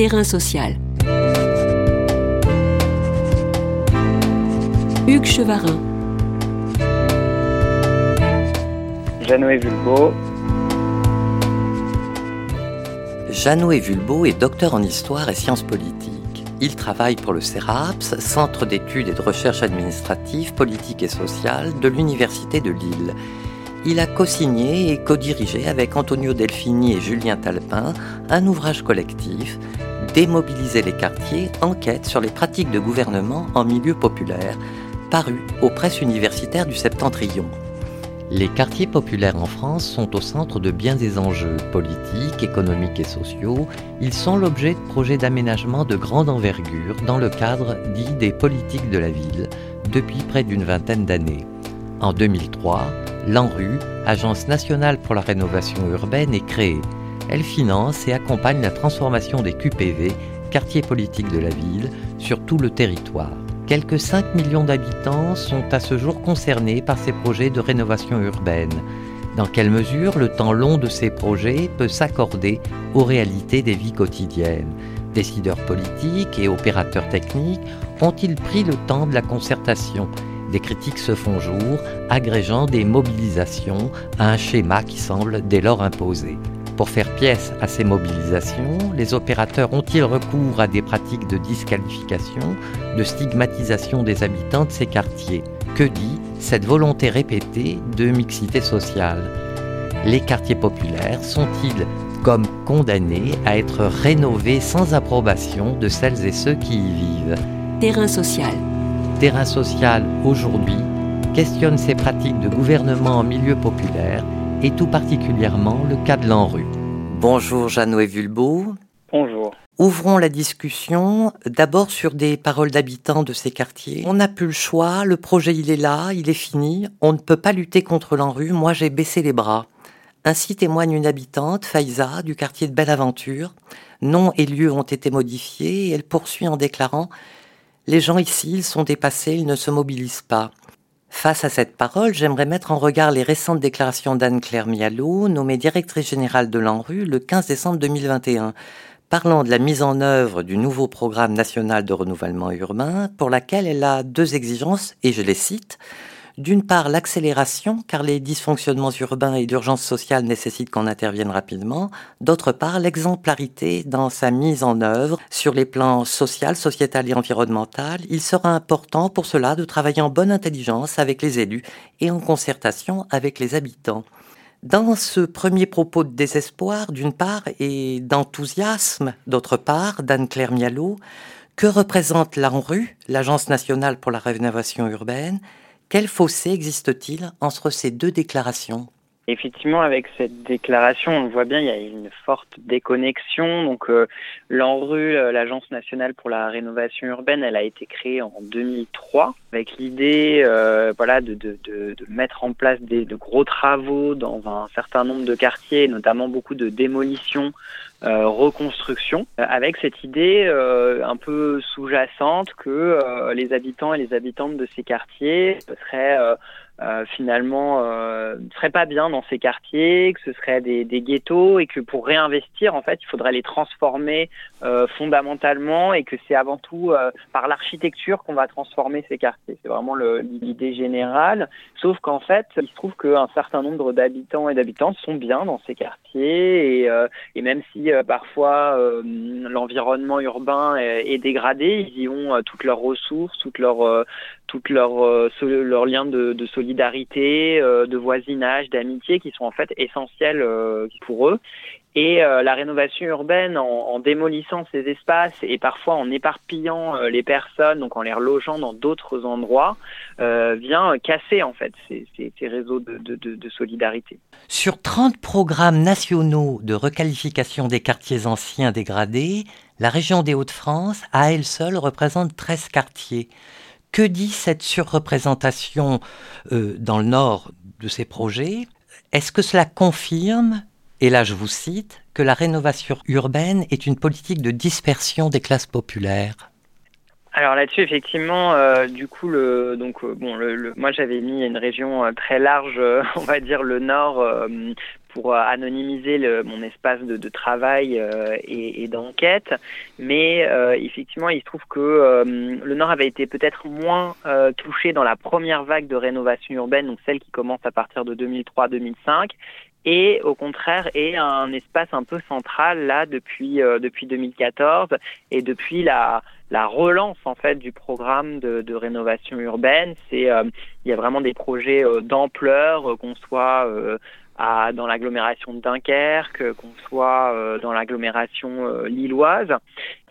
Terrain social. Hugues Chevarin. Jeannot Vulbo. Jeannot Vulbo est docteur en histoire et sciences politiques. Il travaille pour le CERAPS, Centre d'études et de recherche administrative, politique et sociale de l'Université de Lille. Il a co-signé et co-dirigé avec Antonio Delfini et Julien Talpin un ouvrage collectif Démobiliser les quartiers, enquête sur les pratiques de gouvernement en milieu populaire, paru aux presses universitaires du Septentrion. Les quartiers populaires en France sont au centre de bien des enjeux politiques, économiques et sociaux. Ils sont l'objet de projets d'aménagement de grande envergure dans le cadre dit des politiques de la ville depuis près d'une vingtaine d'années. En 2003, l'ANRU, Agence nationale pour la rénovation urbaine, est créée. Elle finance et accompagne la transformation des QPV, quartiers politiques de la ville, sur tout le territoire. Quelques 5 millions d'habitants sont à ce jour concernés par ces projets de rénovation urbaine. Dans quelle mesure le temps long de ces projets peut s'accorder aux réalités des vies quotidiennes? Décideurs politiques et opérateurs techniques ont-ils pris le temps de la concertation? Des critiques se font jour, agrégeant des mobilisations à un schéma qui semble dès lors imposé. Pour faire pièce à ces mobilisations, les opérateurs ont-ils recours à des pratiques de disqualification, de stigmatisation des habitants de ces quartiers? Que dit cette volonté répétée de mixité sociale? Les quartiers populaires sont-ils comme condamnés à être rénovés sans approbation de celles et ceux qui y vivent? Terrain social. Terrain social aujourd'hui questionne ces pratiques de gouvernement en milieu populaire et tout particulièrement le cas de l'ANRU. Bonjour Jeannot Vulbeau. Bonjour. Ouvrons la discussion d'abord sur des paroles d'habitants de ces quartiers. On n'a plus le choix, le projet il est là, il est fini, on ne peut pas lutter contre l'ANRU, moi j'ai baissé les bras. Ainsi témoigne une habitante, Faïza, du quartier de Belle Aventure. Nom et lieu ont été modifiés et elle poursuit en déclarant les gens ici, ils sont dépassés, ils ne se mobilisent pas. Face à cette parole, j'aimerais mettre en regard les récentes déclarations d'Anne-Claire Mialot, nommée directrice générale de l'ANRU le 15 décembre 2021, parlant de la mise en œuvre du nouveau programme national de renouvellement urbain, pour laquelle elle a deux exigences, et je les cite, d'une part, l'accélération, car les dysfonctionnements urbains et l'urgence sociale nécessitent qu'on intervienne rapidement. D'autre part, l'exemplarité dans sa mise en œuvre sur les plans social, sociétal et environnemental. Il sera important pour cela de travailler en bonne intelligence avec les élus et en concertation avec les habitants. Dans ce premier propos de désespoir, d'une part, et d'enthousiasme, d'autre part, d'Anne-Claire Mialot, que représente l'ANRU, l'Agence nationale pour la rénovation urbaine, quel fossé existe-t-il entre ces deux déclarations? Effectivement, avec cette déclaration, on voit bien, il y a une forte déconnexion. Donc, euh, l'ANRU, euh, l'Agence nationale pour la rénovation urbaine, elle a été créée en 2003 avec l'idée, euh, voilà, de, mettre en place des, de gros travaux dans un certain nombre de quartiers, notamment beaucoup de démolition, euh, reconstruction, avec cette idée euh, un peu sous-jacente que euh, les habitants et les habitantes de ces quartiers seraient euh, finalement euh, ne seraient pas bien dans ces quartiers, que ce serait des, des, ghettos et que pour réinvestir, en fait, il faudrait les transformer euh, fondamentalement et que c'est avant tout euh, par l'architecture qu'on va transformer ces quartiers. C'est vraiment l'idée générale. Sauf qu'en fait, il se trouve qu'un certain nombre d'habitants et d'habitantes sont bien dans ces quartiers et, euh, et même si parfois l'environnement urbain est, est, dégradé, ils y ont toutes leurs ressources, toutes leurs toutes leurs leurs liens de, solidarité euh, de voisinage, d'amitié qui sont en fait essentiels euh, pour eux. Et euh, la rénovation urbaine, en, démolissant ces espaces et parfois en éparpillant euh, les personnes, donc en les relogeant dans d'autres endroits, euh, vient casser en fait ces, réseaux de, de, solidarité. Sur 30 programmes nationaux de requalification des quartiers anciens dégradés, la région des Hauts-de-France, à elle seule, représente 13 quartiers. Que dit cette surreprésentation euh, dans le nord de ces projets? Est-ce que cela confirme, et là je vous cite, que la rénovation urbaine est une politique de dispersion des classes populaires? Alors là-dessus, effectivement, euh, du coup, donc euh, bon, moi j'avais mis une région très large, on va dire le nord, pour anonymiser le, mon espace de, de travail et, et d'enquête. Mais effectivement, il se trouve que le Nord avait été peut-être moins touché dans la première vague de rénovation urbaine, donc celle qui commence à partir de 2003-2005 et au contraire est un espace un peu central là depuis euh, depuis 2014 et depuis la la relance en fait du programme de, de rénovation urbaine. C'est euh, il y a vraiment des projets euh, d'ampleur qu'on soit à, dans l'agglomération de Dunkerque, qu'on soit dans l'agglomération lilloise.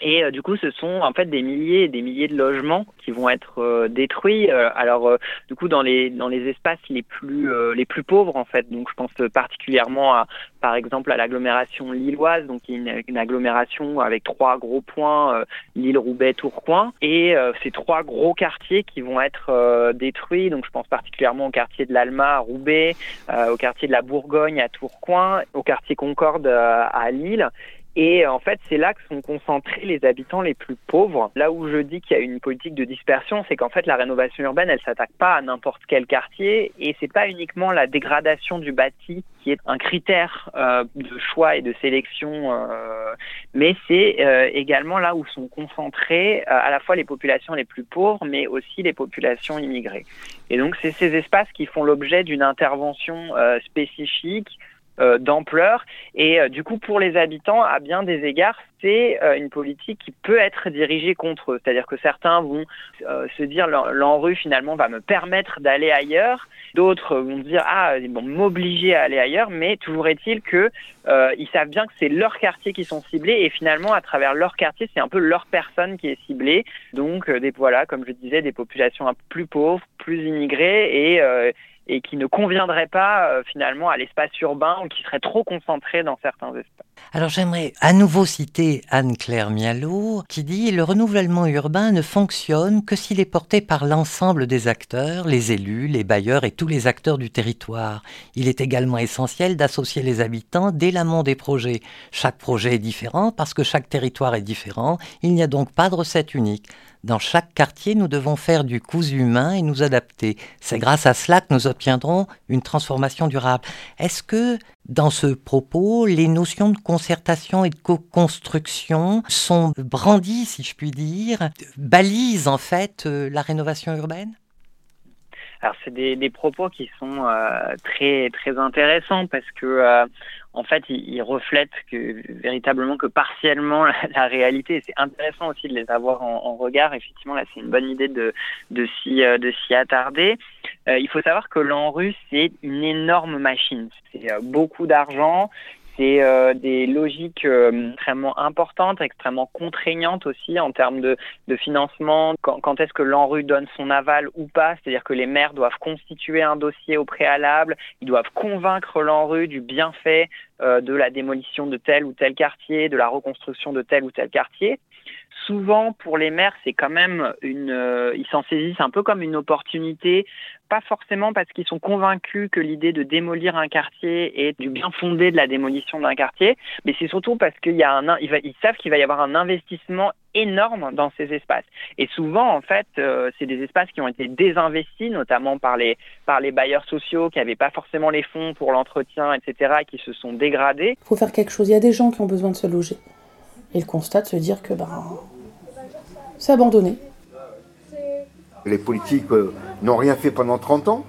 Et du coup, ce sont en fait des milliers et des milliers de logements qui vont être détruits. alors, du coup, dans les dans les espaces les plus les plus pauvres en fait. Donc, je pense particulièrement à par exemple à l'agglomération lilloise, donc une, une agglomération avec trois gros points Lille, Roubaix, Tourcoing, et ces trois gros quartiers qui vont être détruits. Donc, je pense particulièrement au quartier de l'Alma à Roubaix, au quartier de la Bourgogne à Tourcoing, au quartier Concorde à Lille. Et en fait, c'est là que sont concentrés les habitants les plus pauvres. Là où je dis qu'il y a une politique de dispersion, c'est qu'en fait, la rénovation urbaine, elle s'attaque pas à n'importe quel quartier et c'est pas uniquement la dégradation du bâti qui est un critère euh, de choix et de sélection, euh, mais c'est euh, également là où sont concentrées euh, à la fois les populations les plus pauvres, mais aussi les populations immigrées. Et donc, c'est ces espaces qui font l'objet d'une intervention euh, spécifique euh, d'ampleur. Et euh, du coup, pour les habitants, à bien des égards, c'est euh, une politique qui peut être dirigée contre eux. C'est-à-dire que certains vont se dire l'ANRU finalement va me permettre d'aller ailleurs. D'autres vont dire ah ils vont m'obliger à aller ailleurs. Mais toujours est-il que ils savent bien que c'est leur quartier qui sont ciblés et finalement à travers leur quartier c'est un peu leur personne qui est ciblée. Donc des voilà comme je disais des populations plus pauvres, plus immigrées et et qui ne conviendrait pas euh, finalement à l'espace urbain ou qui serait trop concentré dans certains espaces. Alors j'aimerais à nouveau citer Anne-Claire Mialot qui dit Le renouvellement urbain ne fonctionne que s'il est porté par l'ensemble des acteurs, les élus, les bailleurs et tous les acteurs du territoire. Il est également essentiel d'associer les habitants dès l'amont des projets. Chaque projet est différent parce que chaque territoire est différent. Il n'y a donc pas de recette unique. Dans chaque quartier, nous devons faire du cousu humain et nous adapter. C'est grâce à cela que nous obtiendrons une transformation durable. Est-ce que dans ce propos, les notions de concertation et de co-construction sont brandies, si je puis dire, balisent en fait euh, la rénovation urbaine? Alors c'est des, des, propos qui sont euh, très très intéressants parce que euh, en fait ils, ils, reflètent que véritablement que partiellement la, la réalité. C'est intéressant aussi de les avoir en, en regard. Effectivement là c'est une bonne idée de de s'y euh, de s'y attarder. Euh, il faut savoir que l'ANRU c'est une énorme machine. C'est euh, beaucoup d'argent euh, des logiques euh, extrêmement importantes, extrêmement contraignantes aussi en termes de, financement. Quand, quand est-ce que l'ANRU donne son aval ou pas? C'est-à-dire que les maires doivent constituer un dossier au préalable, ils doivent convaincre l'ANRU du bienfait euh, de la démolition de tel ou tel quartier, de la reconstruction de tel ou tel quartier souvent pour les maires, c'est quand même une, euh, ils s'en saisissent un peu comme une opportunité, pas forcément parce qu'ils sont convaincus que l'idée de démolir un quartier est du bien fondé de la démolition d'un quartier, mais c'est surtout parce qu'il y a un, ils, savent qu'il va y avoir un investissement énorme dans ces espaces. Et souvent, en fait, euh, c'est des espaces qui ont été désinvestis, notamment par les par les bailleurs sociaux qui n'avaient pas forcément les fonds pour l'entretien, etc., qui se sont dégradés. Il faut faire quelque chose. Il y a des gens qui ont besoin de se loger. Et le constat de se dire que ben, c'est abandonné. Les politiques euh, n'ont rien fait pendant 30 ans.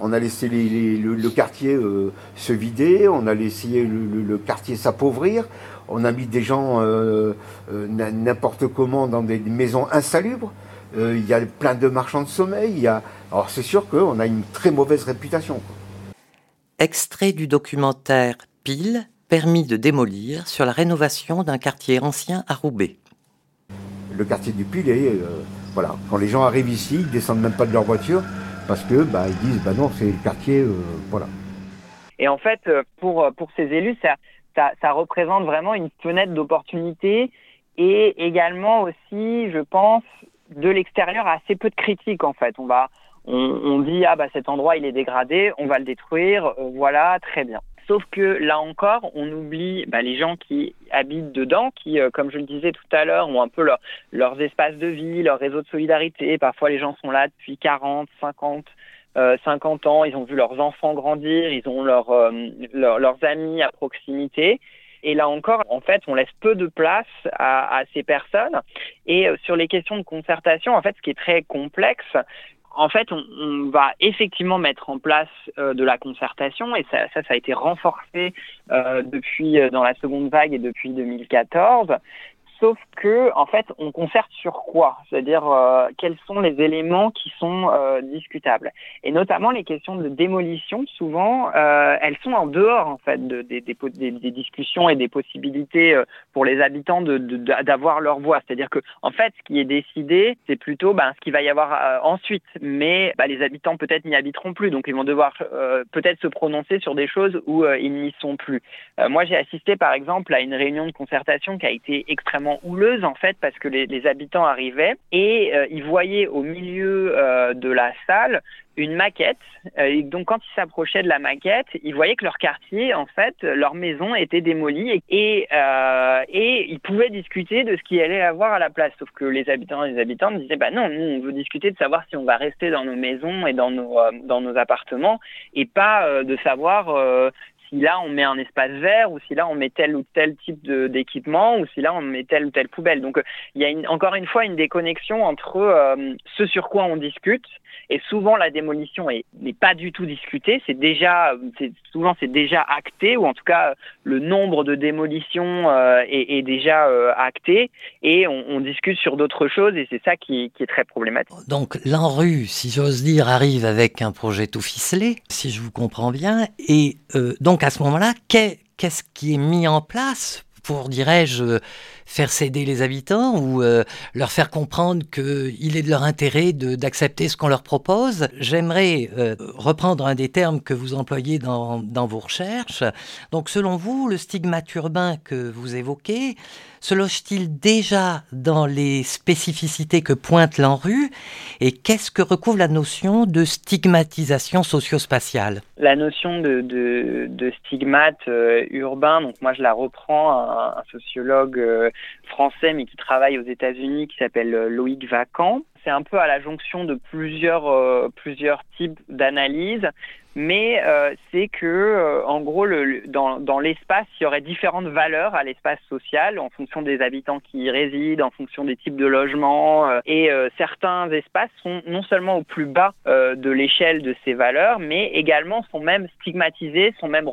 On a laissé les, les, le, le, quartier euh, se vider, on a laissé le, le quartier s'appauvrir, on a mis des gens euh, euh n'importe comment dans des maisons insalubres. Euh, il y a plein de marchands de sommeil. Il y a... Alors c'est sûr qu'on a une très mauvaise réputation. Quoi. Extrait du documentaire Pile, permis de démolir sur la rénovation d'un quartier ancien à Roubaix. Le quartier du Pile est, euh, voilà, quand les gens arrivent ici, ils descendent même pas de leur voiture parce que bah, ils disent bah non c'est le quartier, euh, voilà. Et en fait pour pour ces élus ça ça, ça représente vraiment une fenêtre d'opportunité et également aussi je pense de l'extérieur assez peu de critiques en fait. On va on, on dit ah bah cet endroit il est dégradé, on va le détruire, euh, voilà très bien. Sauf que là encore, on oublie bah, les gens qui habitent dedans, qui, euh, comme je le disais tout à l'heure, ont un peu leur, leurs espaces de vie, leur réseau de solidarité. Parfois, les gens sont là depuis 40, 50, 50 ans, ils ont vu leurs enfants grandir, ils ont leur, leurs amis à proximité. Et là encore, en fait, on laisse peu de place à, à ces personnes. Et sur les questions de concertation, en fait, ce qui est très complexe, en fait, on, va effectivement mettre en place euh, de la concertation et ça, ça, a été renforcé euh, depuis euh, dans la seconde vague et depuis 2014 sauf que en fait on concerte sur quoi? C'est-à-dire euh, quels sont les éléments qui sont euh, discutables? Et notamment les questions de démolition. Souvent, euh, elles sont en dehors en fait de, des, discussions et des possibilités pour les habitants d'avoir leur voix. C'est-à-dire que en fait, ce qui est décidé, c'est plutôt ben, ce qu'il va y avoir ensuite. Mais ben, les habitants peut-être n'y habiteront plus, donc ils vont devoir peut-être se prononcer sur des choses où ils n'y sont plus. moi, j'ai assisté par exemple à une réunion de concertation qui a été extrêmement houleuse en fait parce que les, habitants arrivaient et euh, ils voyaient au milieu euh, de la salle une maquette. Euh, et donc quand ils s'approchaient de la maquette, ils voyaient que leur quartier, en fait, leur maison était démolie et, et ils pouvaient discuter de ce qui allait avoir à la place. Sauf que les habitants et les habitantes disaient bah non, nous on veut discuter de savoir si on va rester dans nos maisons et dans nos dans nos appartements et pas de savoir si là on met un espace vert ou si là on met tel ou tel type d'équipement ou si là on met telle ou telle poubelle. Donc il y a encore une fois une déconnexion entre euh, ce sur quoi on discute et souvent la démolition n'est pas du tout discutée. C'est déjà, souvent c'est déjà acté ou en tout cas le nombre de démolitions euh, est, déjà euh, acté et on, discute sur d'autres choses et c'est ça qui, qui, est très problématique. Donc l'ANRU, si j'ose dire, arrive avec un projet tout ficelé, si je vous comprends bien, et donc à ce moment-là, qu'est-ce qui est mis en place pour, dirais-je, faire céder les habitants ou euh, leur faire comprendre qu'il est de leur intérêt d'accepter ce qu'on leur propose. J'aimerais euh, reprendre un des termes que vous employez dans, dans, vos recherches. Donc selon vous, le stigmate urbain que vous évoquez se loge-t-il déjà dans les spécificités que pointe l'ANRU et qu'est-ce que recouvre la notion de stigmatisation socio-spatiale? La notion de, de, stigmate euh, urbain, donc moi je la reprends, un, sociologue français mais qui travaille aux États-Unis qui s'appelle euh, Loïc Vacan. C'est un peu à la jonction de plusieurs, euh, plusieurs types d'analyses mais euh, c'est que euh, en gros dans, dans l'espace il y aurait différentes valeurs à l'espace social en fonction des habitants qui y résident, en fonction des types de logements et certains espaces sont non seulement au plus bas de l'échelle de ces valeurs, mais également sont même stigmatisés, sont même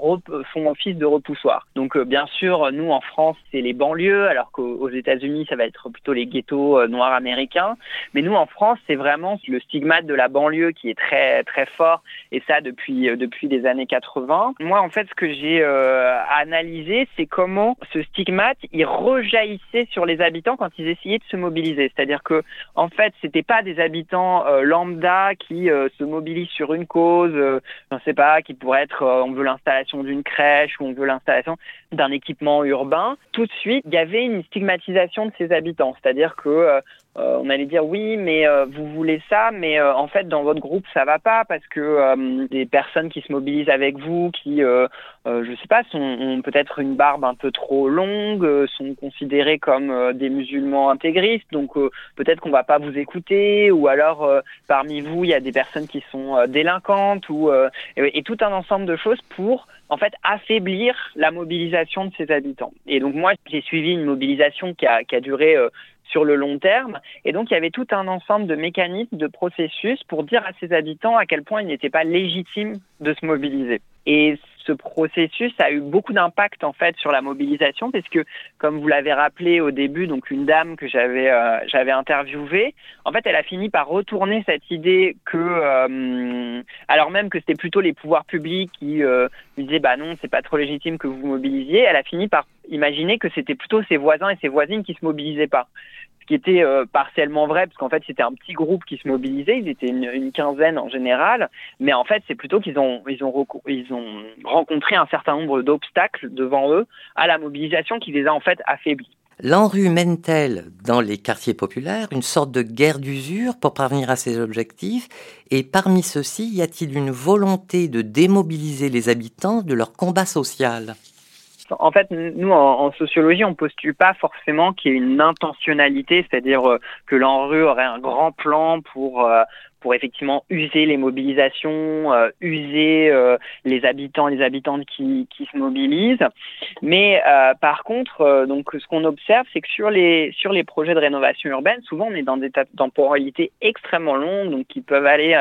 font office de repoussoir. Donc bien sûr nous en France c'est les banlieues, alors qu'aux États-Unis ça va être plutôt les ghettos noirs américains, mais nous en France c'est vraiment le stigmate de la banlieue qui est très très fort et ça depuis euh, depuis les années 80. Moi, en fait, ce que j'ai euh, analysé, c'est comment ce stigmate, il rejaillissait sur les habitants quand ils essayaient de se mobiliser. C'est-à-dire que, en fait, c'était pas des habitants euh, lambda qui se mobilisent sur une cause, je ne sais pas, qui pourrait être, on veut l'installation d'une crèche ou on veut l'installation d'un équipement urbain. Tout de suite, il y avait une stigmatisation de ces habitants. C'est-à-dire que on allait dire oui, mais euh, vous voulez ça, mais euh, en fait dans votre groupe ça va pas parce que des personnes qui se mobilisent avec vous, qui je sais pas, ont peut-être une barbe un peu trop longue, sont considérés comme des musulmans intégristes, donc peut-être qu'on va pas vous écouter, ou alors parmi vous il y a des personnes qui sont délinquantes, ou et, tout un ensemble de choses pour en fait affaiblir la mobilisation de ces habitants. Et donc moi j'ai suivi une mobilisation qui a, qui a duré sur le long terme. Et donc, il y avait tout un ensemble de mécanismes, de processus pour dire à ses habitants à quel point il n'était pas légitime de se mobiliser. Et ce processus a eu beaucoup d'impact en fait sur la mobilisation parce que comme vous l'avez rappelé au début donc une dame que j'avais euh, interviewée en fait elle a fini par retourner cette idée que euh, alors même que c'était plutôt les pouvoirs publics qui euh, disaient bah non c'est pas trop légitime que vous mobilisiez elle a fini par imaginer que c'était plutôt ses voisins et ses voisines qui se mobilisaient pas qui était euh, partiellement vrai, parce qu'en fait c'était un petit groupe qui se mobilisait, ils étaient une, quinzaine en général, mais en fait c'est plutôt qu'ils ont, ils ont, rencontré un certain nombre d'obstacles devant eux à la mobilisation qui les a en fait affaiblis. L'ANRU mène-t-elle dans les quartiers populaires une sorte de guerre d'usure pour parvenir à ses objectifs? Et parmi ceux-ci, y a-t-il une volonté de démobiliser les habitants de leur combat social? En fait, nous, en, sociologie, on postule pas forcément qu'il y ait une intentionnalité, c'est-à-dire euh, que l'ANRU aurait un grand plan pour, euh, pour effectivement user les mobilisations, euh, user euh, les habitants, les habitantes qui, qui se mobilisent. Mais euh, par contre, donc ce qu'on observe, c'est que sur les sur les projets de rénovation urbaine, souvent on est dans des temporalités extrêmement longues, donc qui peuvent aller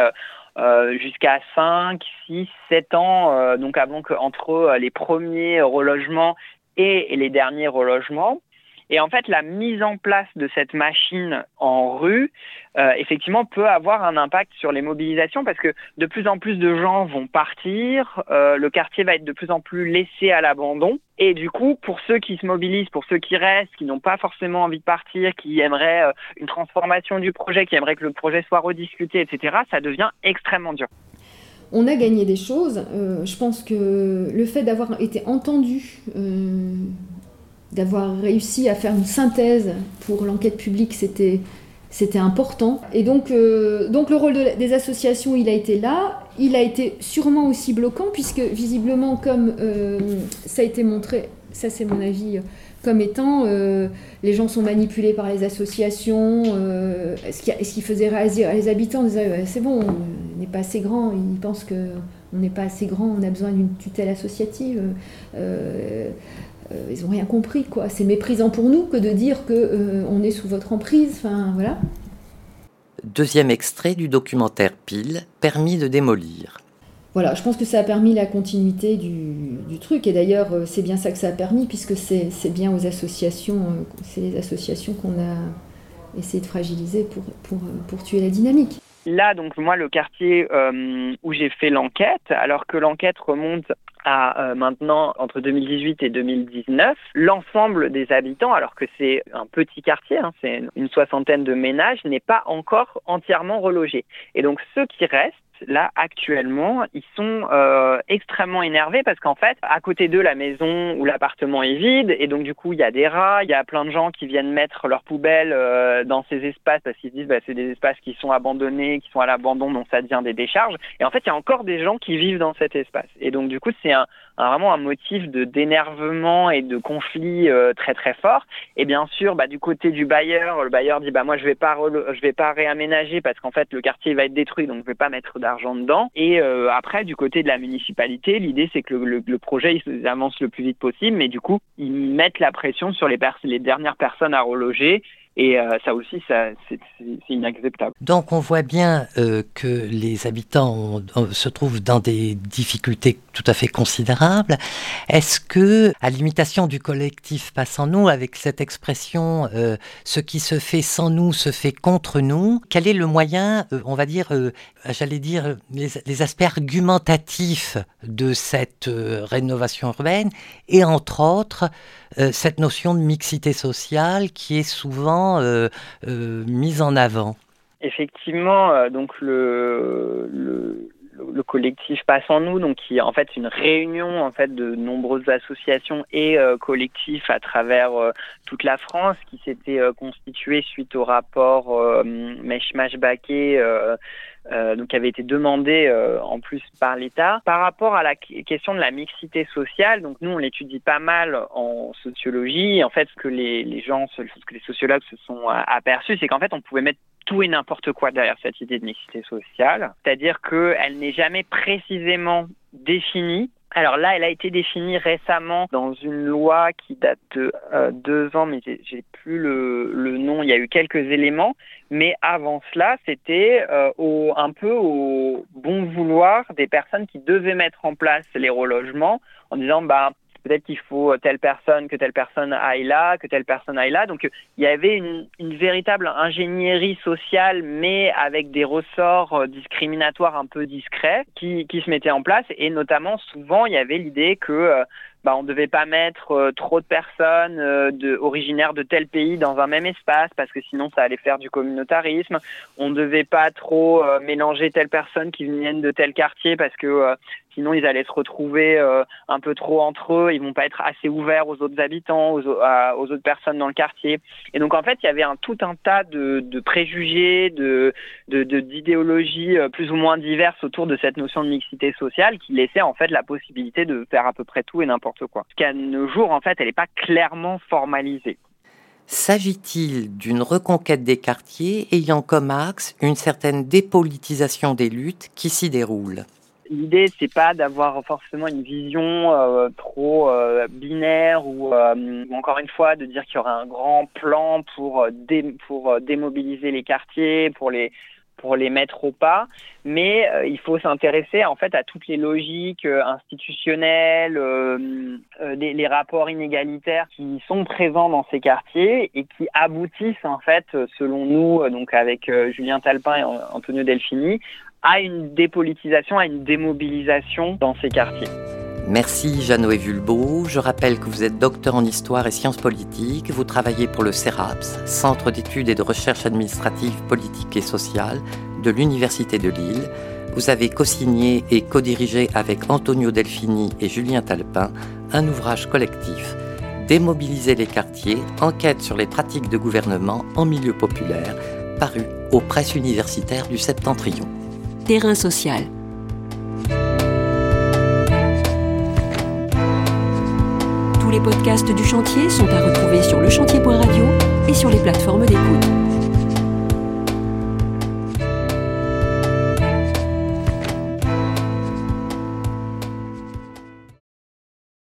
jusqu'à 5, 6, 7 ans, donc avant que entre les premiers relogements et les derniers relogements. Et en fait, la mise en place de cette machine en rue, euh, effectivement, peut avoir un impact sur les mobilisations parce que de plus en plus de gens vont partir, euh, le quartier va être de plus en plus laissé à l'abandon. Et du coup, pour ceux qui se mobilisent, pour ceux qui restent, qui n'ont pas forcément envie de partir, qui aimeraient euh, une transformation du projet, qui aimeraient que le projet soit rediscuté, etc., ça devient extrêmement dur. On a gagné des choses. je pense que le fait d'avoir été entendu d'avoir réussi à faire une synthèse pour l'enquête publique, c'était c'était important. Et donc, euh, donc le rôle des associations, il a été là. Il a été sûrement aussi bloquant, puisque visiblement, comme euh, ça a été montré, ça c'est mon avis, comme étant euh, les gens sont manipulés par les associations. Est-ce qu'il faisait réagir les habitants C'est bon, on n'est pas assez grand. Ils pensent qu'on n'est pas assez grand, on a besoin d'une tutelle associative. Euh, ils n'ont rien compris, quoi. C'est méprisant pour nous que de dire que euh, on est sous votre emprise. Enfin, voilà. Deuxième extrait du documentaire Pile, permis de démolir. Voilà, je pense que ça a permis la continuité du, truc. Et d'ailleurs, euh, c'est bien ça que ça a permis, puisque c'est bien aux associations, c'est les associations qu'on a essayé de fragiliser pour, pour, pour tuer la dynamique. Là, donc moi, le quartier où j'ai fait l'enquête, alors que l'enquête remonte à euh, maintenant, entre 2018 et 2019, l'ensemble des habitants, alors que c'est un petit quartier, hein, c'est une soixantaine de ménages, n'est pas encore entièrement relogé. Et donc ceux qui restent, là actuellement, ils sont euh, extrêmement énervés parce qu'en fait, à côté d'eux, la maison ou l'appartement est vide et donc du coup, il y a des rats, il y a plein de gens qui viennent mettre leurs poubelles euh, dans ces espaces parce qu'ils disent bah, c'est des espaces qui sont abandonnés, qui sont à l'abandon, donc ça devient des décharges. Et en fait, il y a encore des gens qui vivent dans cet espace. Et donc du coup, c'est un, vraiment un motif de d'énervement et de conflit euh, très très fort. Et bien sûr, bah, du côté du bailleur, le bailleur dit bah moi je vais pas je vais pas réaménager parce qu'en fait le quartier va être détruit, donc je vais pas mettre d'argent dedans. Et euh, après, du côté de la municipalité, l'idée c'est que le, le, projet il avance le plus vite possible, mais du coup ils mettent la pression sur les, les dernières personnes à reloger et euh, ça aussi, c'est, inacceptable. Donc on voit bien euh, que les habitants se trouvent dans des difficultés tout à fait considérables. Est-ce que, à l'imitation du collectif Passe en nous, avec cette expression euh, ce qui se fait sans nous se fait contre nous, quel est le moyen, on va dire, j'allais dire, les, aspects argumentatifs de cette rénovation urbaine et entre autres, cette notion de mixité sociale qui est souvent euh, euh, mise en avant. Effectivement, euh, donc le, collectif Passe en nous, donc qui est en fait une réunion en fait de nombreuses associations et collectifs à travers toute la France, qui s'était constitué suite au rapport Meshmash Baké euh, donc qui avait été demandé euh, en plus par l'État. Par rapport à la question de la mixité sociale, donc nous on l'étudie pas mal en sociologie. En fait, ce que les gens, ce que les sociologues se sont aperçus, c'est qu'en fait on pouvait mettre tout et n'importe quoi derrière cette idée de mixité sociale, c'est-à-dire qu'elle n'est jamais précisément définie. Alors là, elle a été définie récemment dans une loi qui date de euh, deux ans, mais j'ai plus le, nom. Il y a eu quelques éléments, mais avant cela, c'était euh, un peu au bon vouloir des personnes qui devaient mettre en place les relogements en disant bah peut-être qu'il faut telle personne, que telle personne aille là, que telle personne aille là. Donc il y avait une, une véritable ingénierie sociale, mais avec des ressorts euh, discriminatoires un peu discrets qui, qui se mettaient en place. Et notamment, souvent, il y avait l'idée que euh, bah, on ne devait pas mettre euh, trop de personnes euh, de, originaires de tel pays dans un même espace parce que sinon ça allait faire du communautarisme. On ne devait pas trop euh, mélanger telle personne qui viennent de tel quartier parce que sinon ils allaient se retrouver un peu trop entre eux, ils vont pas être assez ouverts aux autres habitants, aux, autres personnes dans le quartier. Et donc en fait il y avait un, tout un tas de, préjugés, de d'idéologies plus ou moins diverses autour de cette notion de mixité sociale qui laissait en fait la possibilité de faire à peu près tout et n'importe quoi. Qu'à nos jours, en fait, elle n'est pas clairement formalisée. S'agit-il d'une reconquête des quartiers ayant comme axe une certaine dépolitisation des luttes qui s'y déroulent? L'idée, c'est pas d'avoir forcément une vision euh, trop euh, binaire ou, euh, ou, encore une fois de dire qu'il y aura un grand plan pour, dé pour démobiliser les quartiers, pour les pour les mettre au pas, mais euh, il faut s'intéresser en fait à toutes les logiques euh, institutionnelles, euh, les, rapports inégalitaires qui sont présents dans ces quartiers et qui aboutissent en fait, selon nous, donc avec Julien Talpin et Antonio Delfini, à une dépolitisation, à une démobilisation dans ces quartiers. Merci Jeannot Vulbeau. Je rappelle que vous êtes docteur en histoire et sciences politiques. Vous travaillez pour le CERAPS, Centre d'études et de recherche administrative, politique et sociale de l'Université de Lille. Vous avez co-signé et co-dirigé avec Antonio Delfini et Julien Talpin un ouvrage collectif Démobiliser les quartiers, enquête sur les pratiques de gouvernement en milieu populaire, paru aux presses universitaires du Septentrion. Terrain social. Les podcasts du chantier sont à retrouver sur le chantier.radio et sur les plateformes d'écoute.